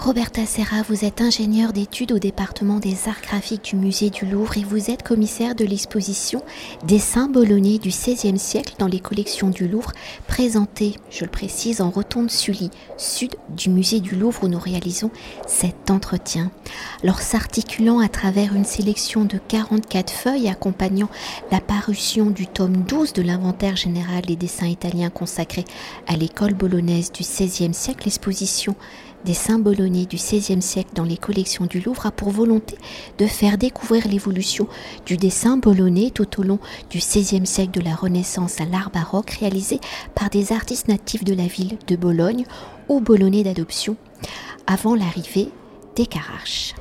Roberta Serra, vous êtes ingénieure d'études au département des arts graphiques du musée du Louvre et vous êtes commissaire de l'exposition Dessins bolonais du XVIe siècle dans les collections du Louvre, présentée, je le précise, en rotonde Sully, sud du musée du Louvre où nous réalisons cet entretien. Alors s'articulant à travers une sélection de 44 feuilles accompagnant la parution du tome 12 de l'inventaire général des dessins italiens consacrés à l'école bolognaise du XVIe siècle, l'exposition des bolonais du XVIe siècle dans les collections du Louvre a pour volonté de faire découvrir l'évolution du dessin bolonais tout au long du XVIe siècle de la Renaissance à l'art baroque réalisé par des artistes natifs de la ville de Bologne ou bolonais d'adoption. Avant l'arrivée des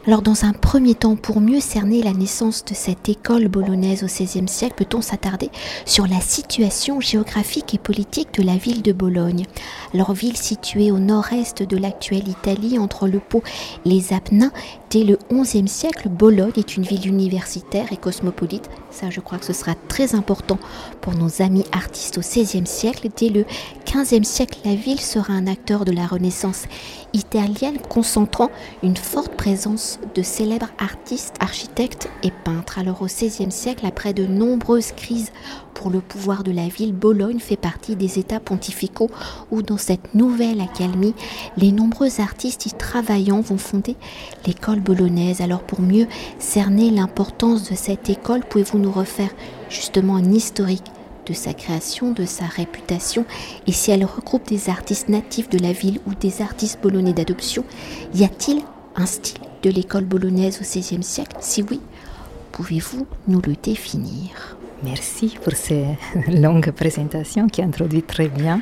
Alors dans un premier temps, pour mieux cerner la naissance de cette école bolognaise au XVIe siècle, peut-on s'attarder sur la situation géographique et politique de la ville de Bologne? Alors ville située au nord-est de l'actuelle Italie, entre le Pau et les Apennins, dès le XIe siècle, Bologne est une ville universitaire et cosmopolite. Ça, je crois que ce sera très important pour nos amis artistes au XVIe siècle. Dès le XVe siècle, la ville sera un acteur de la Renaissance italienne, concentrant une forte présence de célèbres artistes, architectes et peintres. Alors au XVIe siècle, après de nombreuses crises pour le pouvoir de la ville, Bologne fait partie des États pontificaux où dans cette nouvelle accalmie, les nombreux artistes y travaillant vont fonder l'école bolognaise. Alors pour mieux cerner l'importance de cette école, pouvez-vous nous refaire justement un historique de sa création, de sa réputation, et si elle regroupe des artistes natifs de la ville ou des artistes bolonais d'adoption, y a-t-il un style de l'école bolognaise au XVIe siècle? Si oui, pouvez-vous nous le définir? Merci pour cette longue présentation qui introduit très bien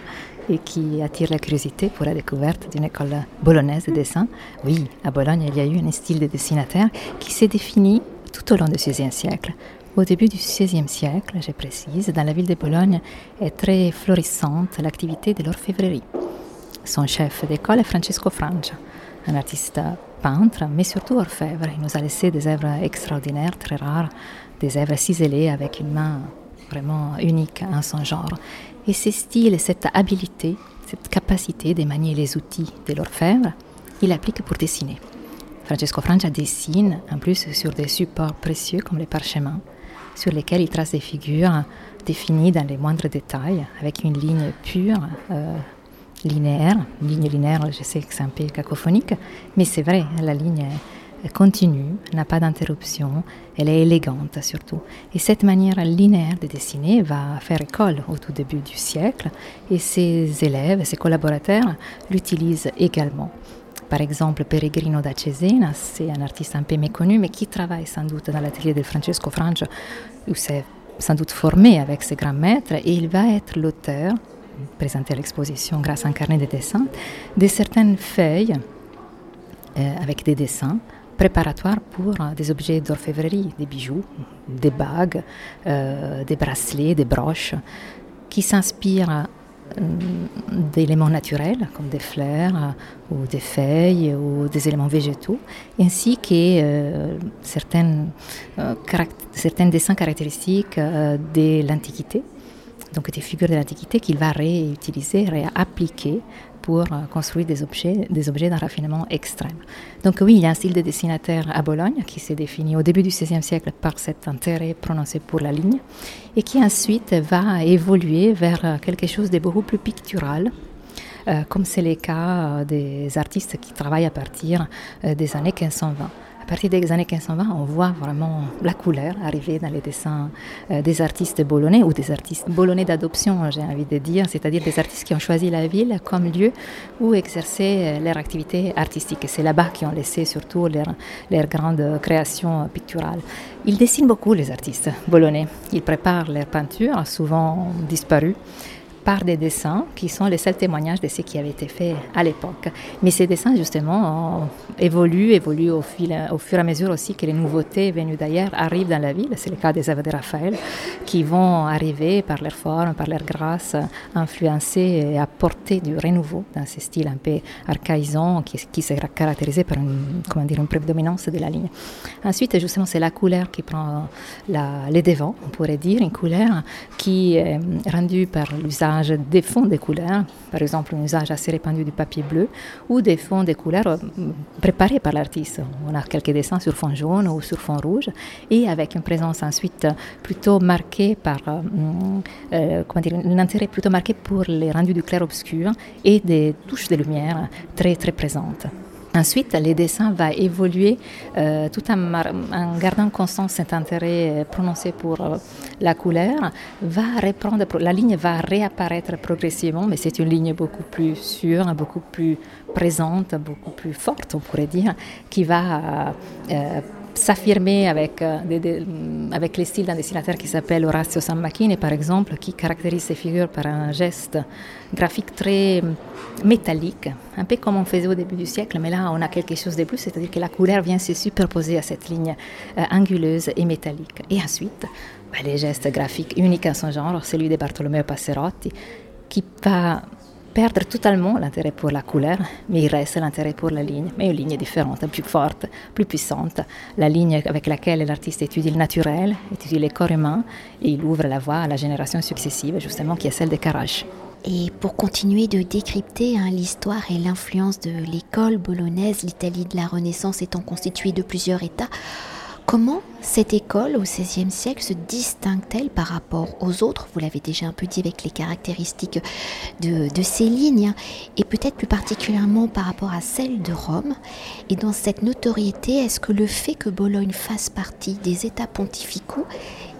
et qui attire la curiosité pour la découverte d'une école bolognaise de dessin. Oui, à Bologne, il y a eu un style de dessinateur qui s'est défini tout au long du XVIe siècle. Au début du XVIe siècle, je précise, dans la ville de Bologne est très florissante l'activité de l'orfèvrerie. Son chef d'école est Francesco Francia, un artiste peintre, mais surtout orfèvre. Il nous a laissé des œuvres extraordinaires, très rares, des œuvres ciselées avec une main vraiment unique en son genre. Et ce style, cette habileté, cette capacité de manier les outils de l'orfèvre, il applique pour dessiner. Francesco Francia dessine en plus sur des supports précieux comme les parchemins, sur lesquels il trace des figures définies dans les moindres détails, avec une ligne pure, euh, linéaire. Ligne linéaire, je sais que c'est un peu cacophonique, mais c'est vrai, la ligne continue, n'a pas d'interruption, elle est élégante surtout. Et cette manière linéaire de dessiner va faire école au tout début du siècle et ses élèves, ses collaborateurs l'utilisent également. Par exemple, Peregrino da Cesena, c'est un artiste un peu méconnu, mais qui travaille sans doute dans l'atelier de Francesco Francia, où s'est sans doute formé avec ses grands maîtres, et il va être l'auteur, présenté à l'exposition grâce à un carnet de dessins, de certaines feuilles euh, avec des dessins préparatoires pour euh, des objets d'orfèvrerie, des bijoux, des bagues, euh, des bracelets, des broches, qui s'inspirent d'éléments naturels comme des fleurs ou des feuilles ou des éléments végétaux, ainsi que certains dessins caractéristiques de l'Antiquité, donc des figures de l'Antiquité qu'il va réutiliser, réappliquer pour euh, construire des objets, des objets d'un raffinement extrême. Donc oui, il y a un style de dessinateur à Bologne qui s'est défini au début du XVIe siècle par cet intérêt prononcé pour la ligne et qui ensuite va évoluer vers euh, quelque chose de beaucoup plus pictural, euh, comme c'est le cas des artistes qui travaillent à partir des années 1520 à partir des années 1520, on voit vraiment la couleur arriver dans les dessins euh, des artistes bolonais ou des artistes bolonais d'adoption, j'ai envie de dire, c'est-à-dire des artistes qui ont choisi la ville comme lieu où exercer euh, leur activité artistique. Et c'est là-bas qu'ils ont laissé surtout leurs leur grandes créations picturales. Ils dessinent beaucoup, les artistes bolonais. Ils préparent leurs peintures, souvent disparues par des dessins qui sont les seuls témoignages de ce qui avait été fait à l'époque. Mais ces dessins, justement, évoluent, évoluent au, fil, au fur et à mesure aussi que les nouveautés venues d'ailleurs arrivent dans la ville. C'est le cas des œuvres de Raphaël, qui vont arriver par leur forme, par leur grâce, influencer et apporter du renouveau dans ce style un peu archaïsant qui, qui sera caractérisé par une, comment dire, une prédominance de la ligne. Ensuite, justement, c'est la couleur qui prend la, les devants, on pourrait dire, une couleur qui est rendue par l'usage des fonds de couleurs, par exemple un usage assez répandu du papier bleu, ou des fonds de couleurs euh, préparés par l'artiste. On a quelques dessins sur fond jaune ou sur fond rouge, et avec une présence ensuite plutôt marquée par, euh, euh comment dire, un intérêt plutôt marqué pour les rendus du clair-obscur et des touches de lumière très très présentes. Ensuite, les dessins vont évoluer euh, tout en, en, gardant constant cet intérêt euh, prononcé pour euh, la couleur. Va reprendre, la ligne va réapparaître progressivement, mais c'est une ligne beaucoup plus sûre, beaucoup plus présente, beaucoup plus forte, on pourrait dire, qui va s'affirmer avec, avec les styles d'un dessinateur qui s'appelle Orazio Sammarchini, par exemple, qui caractérise ses figures par un geste graphique très métallique, un peu comme on faisait au début du siècle, mais là on a quelque chose de plus, c'est-à-dire que la couleur vient se superposer à cette ligne euh, anguleuse et métallique. Et ensuite, bah, les gestes graphiques uniques à son genre, celui de Bartolomeo Passerotti, qui va perdre totalement l'intérêt pour la couleur, mais il reste l'intérêt pour la ligne, mais une ligne différente, plus forte, plus puissante, la ligne avec laquelle l'artiste étudie le naturel, étudie les corps humains, et il ouvre la voie à la génération successive, justement, qui est celle des Carages. Et pour continuer de décrypter hein, l'histoire et l'influence de l'école bolognaise, l'Italie de la Renaissance étant constituée de plusieurs États, comment cette école au XVIe siècle se distingue-t-elle par rapport aux autres? Vous l'avez déjà un peu dit avec les caractéristiques de, de ces lignes, hein, et peut-être plus particulièrement par rapport à celle de Rome. Et dans cette notoriété, est-ce que le fait que Bologne fasse partie des États pontificaux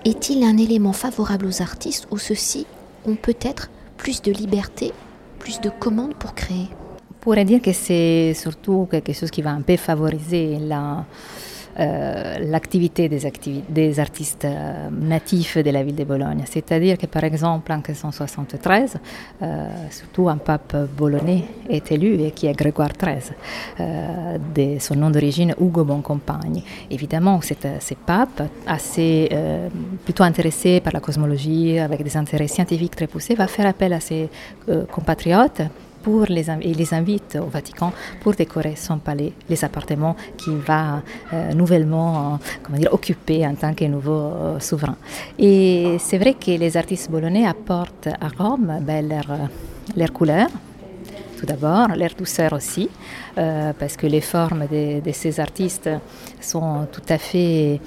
est-il un élément favorable aux artistes ou ceux-ci ont peut-être plus de liberté, plus de commandes pour créer? On pourrait dire que c'est surtout quelque chose qui va un peu favoriser la, l'activité des, artistes euh, natifs de la ville de Bologne. C'est-à-dire que par exemple en 1573, euh, surtout un pape bolonais est élu et qui est Grégoire XIII, de son nom d'origine Hugo Boncompagne. Évidemment, c'est ce pape assez plutôt intéressé par la cosmologie, avec des intérêts scientifiques très poussés, va faire appel à ses compatriotes pour les, et les invite au Vatican pour décorer son palais, les appartements qu'il va euh, nouvellement euh, comment dire, occuper en tant que nouveau euh, souverain. Et c'est vrai que les artistes bolonais apportent à Rome ben, leur, leur couleur, tout d'abord, leur douceur aussi, parce que les formes de, ces artistes sont tout à fait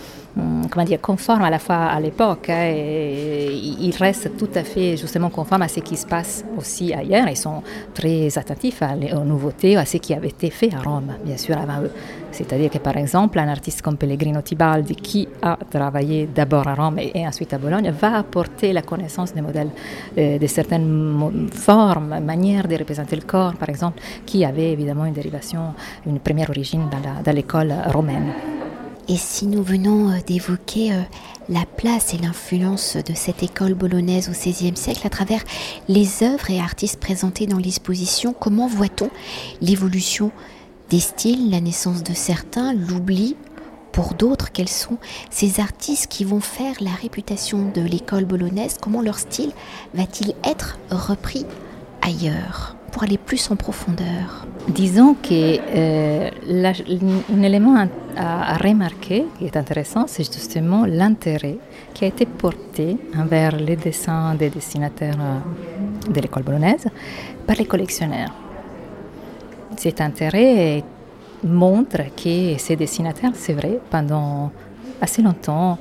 comment dire, conforme à la fois à l'époque hein, ils restent tout à fait justement conformes à ce qui se passe aussi ailleurs. Ils sont très attentifs aux nouveautés, à ce qui avait été fait à Rome, bien sûr, avant eux. C'est-à-dire que par exemple, un artiste comme Pellegrino Tibaldi, qui a travaillé d'abord à Rome et, ensuite à Bologne, va apporter la connaissance des modèles, euh, de certaines formes, manières de représenter le corps, par exemple, qui avaient évidemment une dérivation, une première origine dans l'école romaine. Et si nous venons euh, d'évoquer euh, la place et l'influence de cette école bolognaise au XVIe siècle à travers les œuvres et artistes présentés dans l'exposition, comment voit-on l'évolution des styles, la naissance de certains, l'oubli pour d'autres Quels sont ces artistes qui vont faire la réputation de l'école bolognaise Comment leur style va-t-il être repris ailleurs? Pour aller plus en profondeur Disons que euh, élément à, remarquer qui est intéressant, c'est justement l'intérêt qui a été porté envers les dessins des dessinateurs euh, de l'école bolognaise par les collectionneurs. Cet intérêt montre que ces dessinateurs, c'est vrai, pendant assez longtemps,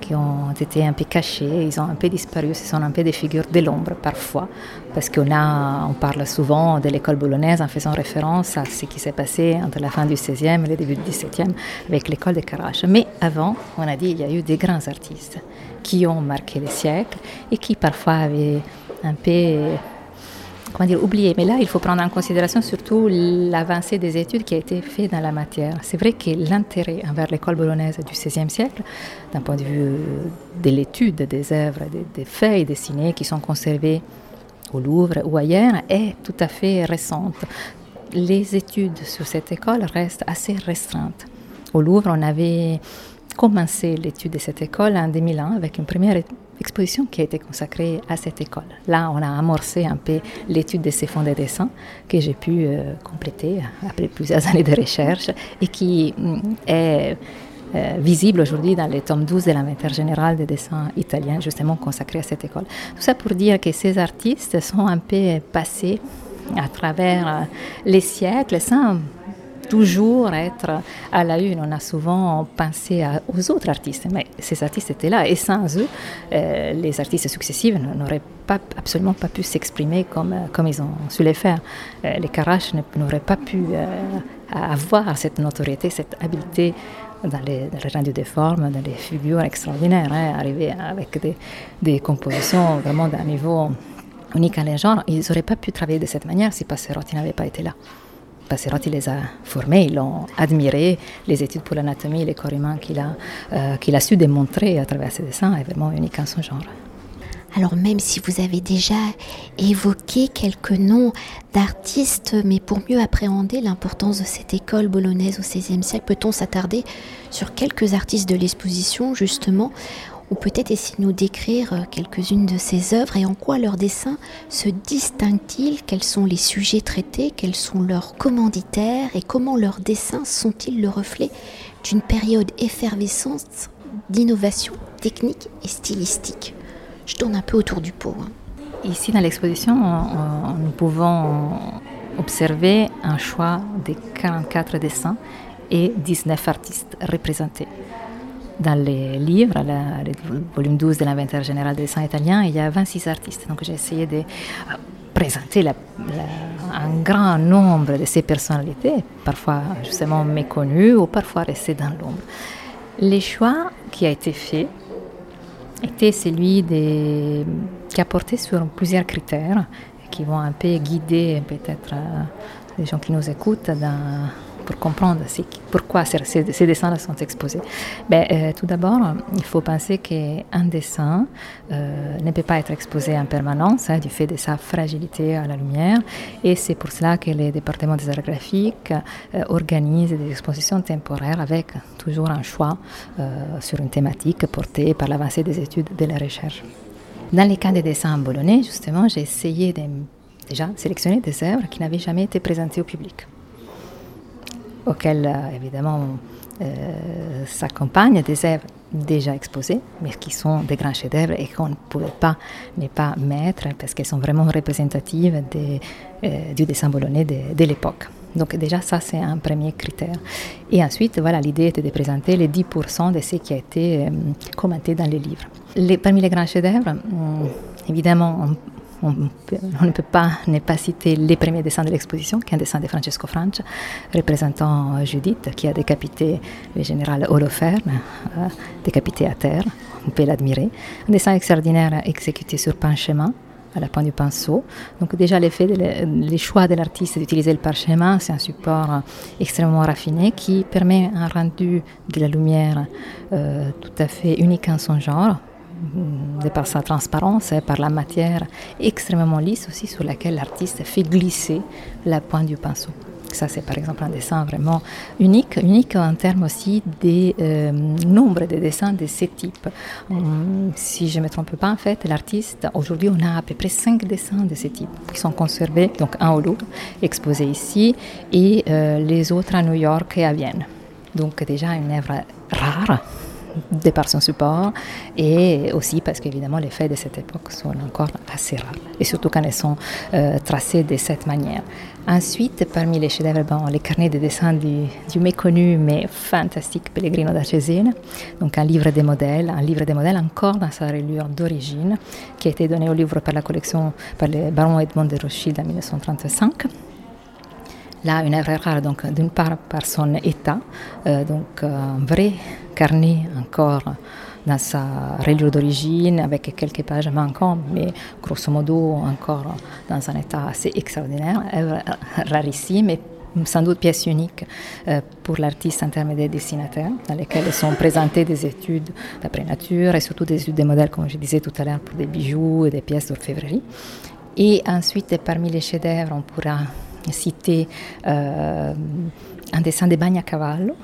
qui ont été un peu cachés, ils ont un peu disparu, ce sont un peu des figures de l'ombre parfois, parce qu'on a, on parle souvent de l'école bolognaise en faisant référence à ce qui s'est passé entre la fin du XVIe et le début du XVIIe avec l'école de Carache. Mais avant, on a dit, il y a eu des grands artistes qui ont marqué les siècles et qui parfois avaient un peu comment dire, oublié. Mais là, il faut prendre en considération surtout l'avancée des études qui a été faite dans la matière. C'est vrai que l'intérêt envers l'école bolognaise du XVIe siècle, d'un point de vue de l'étude des œuvres, des, des feuilles dessinées qui sont conservées au Louvre ou ailleurs, est tout à fait récente. Les études sur cette école restent assez restreintes. Au Louvre, on avait commencé l'étude de cette école en 2001 avec une première exposition qui a été consacrée à cette école. Là, on a amorcé un peu l'étude de ces fonds de dessin que j'ai pu euh, compléter après plusieurs années de recherche et qui mm, est euh, visible aujourd'hui dans les tomes 12 de l'inventaire général des dessins italiens, justement consacrés à cette école. Tout ça pour dire que ces artistes sont un peu passés à travers euh, les siècles sans toujours être à la une. On a souvent pensé aux autres artistes, mais ces artistes étaient là et sans eux, euh, les artistes successifs n'auraient pas, absolument pas pu s'exprimer comme, comme ils ont su le faire. Euh, les Caraches n'auraient pas pu avoir cette notoriété, cette habileté dans les, dans les rendus des formes, dans les figures extraordinaires, hein, arriver avec des, des compositions vraiment d'un niveau unique à les genre, ils n'auraient pas pu travailler de cette manière si Passerotti n'avait pas été là. Passerotti les a formés, ils l'ont admiré. Les études pour l'anatomie, les corps humains qu'il a, euh, qu'il a su démontrer à travers ses dessins est vraiment unique en son genre. Alors même si vous avez déjà évoqué quelques noms d'artistes, mais pour mieux appréhender l'importance de cette école bolognaise au XVIe siècle, peut-on s'attarder sur quelques artistes de l'exposition justement ou peut-être essayer de nous décrire euh, quelques-unes de ces œuvres et en quoi leurs dessins se distinguent-ils, quels sont les sujets traités, quels sont leurs commanditaires? Et comment leurs dessins sont-ils le reflet d'une période effervescente d'innovation technique et stylistique? Je tourne un peu autour du pot. Hein. Ici dans l'exposition, nous pouvons observer un choix de 44 dessins et 19 artistes représentés dans les livres, le volume 12 de l'inventaire général des dessins italiens, il y a 26 artistes. Donc j'ai essayé de euh, présenter un grand nombre de ces personnalités, parfois justement méconnues ou parfois restées dans l'ombre. Le choix qui a été fait était celui qui a porté sur plusieurs critères qui vont un peu guider peut-être euh, les gens qui nous écoutent pour comprendre pourquoi ces, ces dessins sont exposés ben, euh, Tout d'abord, il faut penser qu'un dessin euh, ne peut pas être exposé en permanence hein, du fait de sa fragilité à la lumière. Et c'est pour cela que les départements des arts graphiques euh, organisent des expositions temporaires avec toujours un choix sur une thématique portée par l'avancée des études de la recherche. Dans les cas des dessins bologais, justement, j'ai essayé de déjà sélectionner des œuvres qui n'avaient jamais été présentées au public auxquels euh, évidemment euh, s'accompagnent des œuvres déjà exposées, mais qui sont des grands chefs-d'œuvre et qu'on ne pouvait pas ne pas mettre parce qu'elles sont vraiment représentatives euh, du dessin bologais de, l'époque. Donc déjà ça c'est un premier critère. Et ensuite voilà l'idée était de présenter les 10% de ce qui a été commenté dans les livres. Parmi les grands chefs-d'œuvre, évidemment on, ne peut pas ne pas citer les premiers dessins de l'exposition, qui est un dessin de Francesco Francia, représentant Judith, qui a décapité le général Holoferne, euh, décapité à terre. On peut l'admirer. Un dessin extraordinaire exécuté sur parchemin, à la pointe du pinceau. Donc déjà l'effet, le choix de l'artiste d'utiliser le parchemin, c'est un support extrêmement raffiné qui permet un rendu de la lumière euh, tout à fait unique en son genre, de par sa transparence et par la matière extrêmement lisse aussi sur laquelle l'artiste fait glisser la pointe du pinceau. Ça, c'est par exemple un dessin vraiment unique, unique en termes aussi des euh, nombres de dessins de ce type. Hum, si je ne me trompe pas, en fait, l'artiste, aujourd'hui, on a à peu près cinq dessins de ce type qui sont conservés, donc un au Louvre, exposé ici, et euh, les autres à New York et à Vienne. Donc déjà une œuvre rare, de par son support et aussi parce qu'évidemment les faits de cette époque sont encore assez rares et surtout quand elles sont euh, tracées de cette manière. Ensuite, parmi les chefs-d'œuvre, les carnets de dessins du, méconnu mais fantastique Pellegrino da donc un livre des modèles, un livre des modèles encore dans sa reliure d'origine qui a été donné au livre par la collection par le baron Edmond de Rothschild en 1935 là une œuvre rare, donc d'une part par son état, euh, donc un vrai carnet encore dans sa reliure d'origine, avec quelques pages manquantes, mais grosso modo encore dans un état assez extraordinaire, rarissime et sans doute pièce unique euh, pour l'artiste en termes de dessinateurs, dans lesquels sont présentées des études d'après nature et surtout des études des modèles, comme je disais tout à l'heure, pour des bijoux et des pièces d'orfèvrerie. Et ensuite, parmi les chefs-d'œuvre, on pourra citer euh, un dessin de Bagna Cavallo,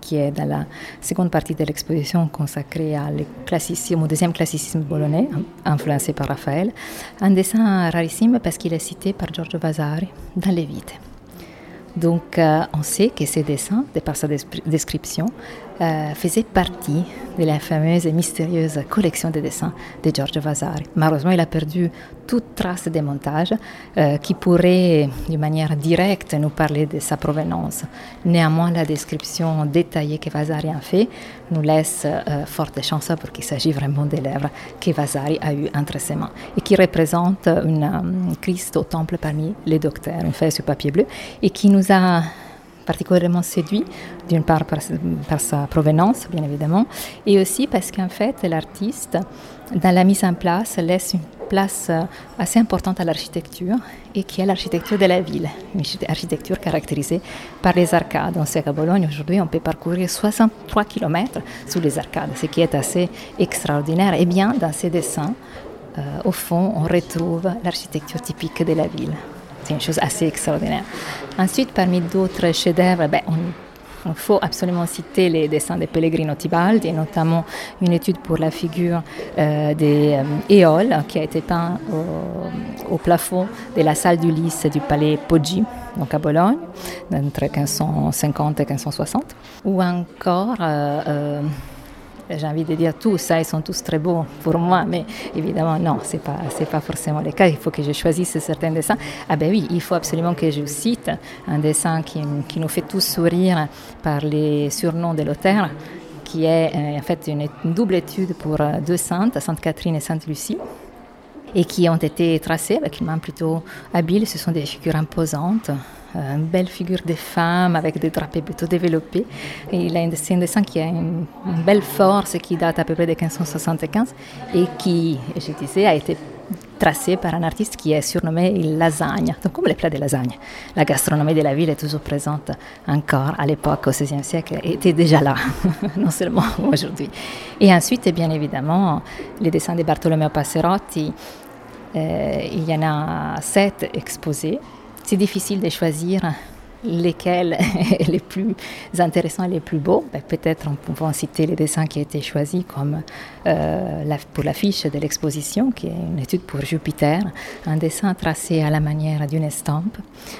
qui est dans la seconde partie de l'exposition consacrée au deuxième classicisme bologais, influencé par Raphaël. Un dessin rarissime parce qu'il est cité par Giorgio Vasari dans Les Vides. Donc, euh, on sait que ces dessins, de par sa description, euh, faisait partie de la fameuse et mystérieuse collection de dessins de Giorgio Vasari. Malheureusement, il a perdu toute trace des montages euh, qui pourrait, d'une manière directe, nous parler de sa provenance. Néanmoins, la description détaillée que Vasari a fait nous laisse euh, forte chance pour qu'il s'agit vraiment des lèvres que Vasari a eu entre ses mains et qui représente un Christ au temple parmi les docteurs, une feuille sur papier bleu, et qui nous a particulièrement séduit, d'une part par, sa provenance, bien évidemment, et aussi parce qu'en fait, l'artiste, dans la mise en place, laisse une place assez importante à l'architecture et qui est l'architecture de la ville, une architecture caractérisée par les arcades. On sait qu'à Bologne, aujourd'hui, on peut parcourir 63 km sous les arcades, ce qui est assez extraordinaire. Et bien, dans ces dessins, euh, au fond, on retrouve l'architecture typique de la ville. Une chose assez extraordinaire. Ensuite, parmi d'autres chefs-d'œuvre, ben, il faut absolument citer les dessins de Pellegrino Tibaldi, et notamment une étude pour la figure euh, des euh, éoles qui a été peint au, plafond de la salle d'Ulysse du palais Poggi, donc à Bologne, entre 1550 et 1560. Ou encore euh, j'ai envie de dire tous, ça, ils sont tous très beaux pour moi, mais évidemment, non, ce n'est pas, pas forcément le cas. Il faut que je choisisse certains dessins. Ah ben oui, il faut absolument que je cite un dessin qui, qui nous fait tous sourire par les surnoms de l'auteur, qui est euh, en fait une, double étude pour euh, deux saintes, Sainte Catherine et Sainte Lucie et qui ont été tracées avec une main plutôt habile. Ce sont des figures imposantes, une belle figure de femme avec des drapés plutôt développés. Et il a un dessin qui a une, belle force qui date à peu près de 1575 et qui, je disais, a été tracé par un artiste qui est surnommé Lasagne, donc comme les plats de lasagne. La gastronomie de la ville est toujours présente encore à l'époque, au XVIe siècle, et était déjà là, non seulement aujourd'hui. Et ensuite, bien évidemment, les dessins de Bartolomeo Passerotti, euh, il y en a sept exposés. C'est difficile de choisir lesquels les plus intéressants et les plus beaux. Ben, peut-être on peut citer les dessins qui ont été choisis comme euh, la, pour l'affiche de l'exposition, qui est une étude pour Jupiter, un dessin tracé à la manière d'une estampe,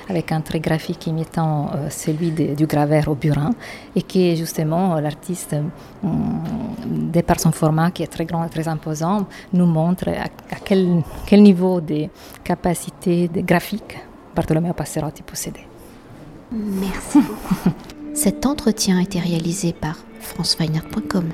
avec un trait graphique imitant euh, celui du graveur au burin, et qui justement l'artiste, mm, de par son format qui est très grand et très imposant, nous montre à, quel, niveau de capacité de graphique Bartolomeo Passerotti possédait. Merci beaucoup. Cet entretien a été réalisé par franceweiner.com.